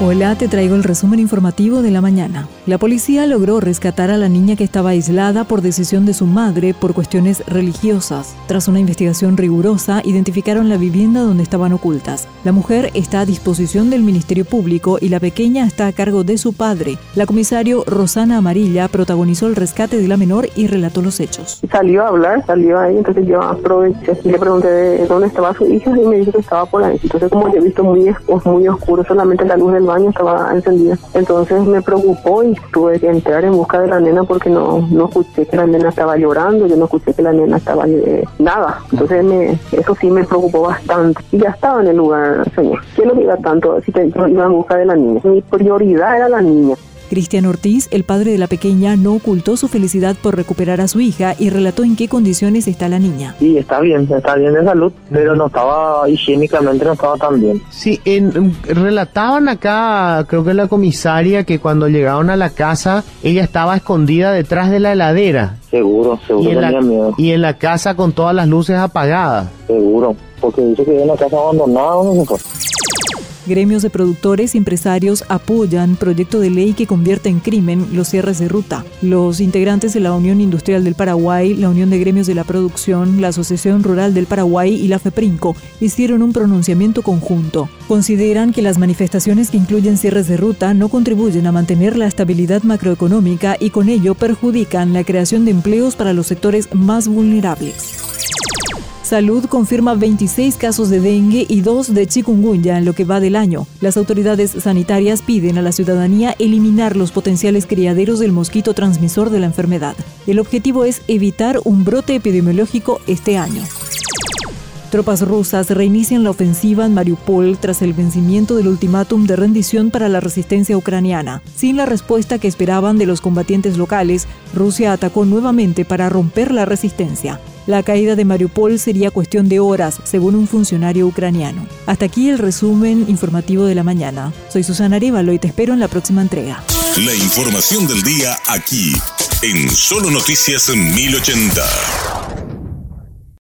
Hola, te traigo el resumen informativo de la mañana. La policía logró rescatar a la niña que estaba aislada por decisión de su madre por cuestiones religiosas. Tras una investigación rigurosa, identificaron la vivienda donde estaban ocultas. La mujer está a disposición del Ministerio Público y la pequeña está a cargo de su padre. La comisario Rosana Amarilla protagonizó el rescate de la menor y relató los hechos. Salió a hablar, salió ahí, entonces yo aproveché y le pregunté de dónde estaba su hija y me dijo que estaba por ahí. Entonces como yo he visto muy, muy oscuro, solamente la luz del baño estaba encendida. Entonces me preocupó y tuve que entrar en busca de la nena porque no, no escuché que la nena estaba llorando, yo no escuché que la nena estaba eh, nada. Entonces me, eso sí me preocupó bastante. Y ya estaba en el lugar, señor. ¿Quién lo diga tanto si te iba en busca de la niña? Mi prioridad era la niña. Cristian Ortiz, el padre de la pequeña, no ocultó su felicidad por recuperar a su hija y relató en qué condiciones está la niña. Sí, está bien, está bien de salud, pero no estaba higiénicamente, no estaba tan bien. Sí, en, relataban acá, creo que la comisaria, que cuando llegaron a la casa, ella estaba escondida detrás de la heladera. Seguro, seguro y en, tenía la, miedo. y en la casa con todas las luces apagadas. Seguro, porque dice que en una casa abandonada, no se fue. Gremios de productores y empresarios apoyan proyecto de ley que convierte en crimen los cierres de ruta. Los integrantes de la Unión Industrial del Paraguay, la Unión de Gremios de la Producción, la Asociación Rural del Paraguay y la FEPRINCO hicieron un pronunciamiento conjunto. Consideran que las manifestaciones que incluyen cierres de ruta no contribuyen a mantener la estabilidad macroeconómica y con ello perjudican la creación de empleos para los sectores más vulnerables. Salud confirma 26 casos de dengue y 2 de chikungunya en lo que va del año. Las autoridades sanitarias piden a la ciudadanía eliminar los potenciales criaderos del mosquito transmisor de la enfermedad. El objetivo es evitar un brote epidemiológico este año. Tropas rusas reinician la ofensiva en Mariupol tras el vencimiento del ultimátum de rendición para la resistencia ucraniana. Sin la respuesta que esperaban de los combatientes locales, Rusia atacó nuevamente para romper la resistencia. La caída de Mariupol sería cuestión de horas, según un funcionario ucraniano. Hasta aquí el resumen informativo de la mañana. Soy Susana Arevalo y te espero en la próxima entrega. La información del día aquí, en Solo Noticias 1080.